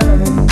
time.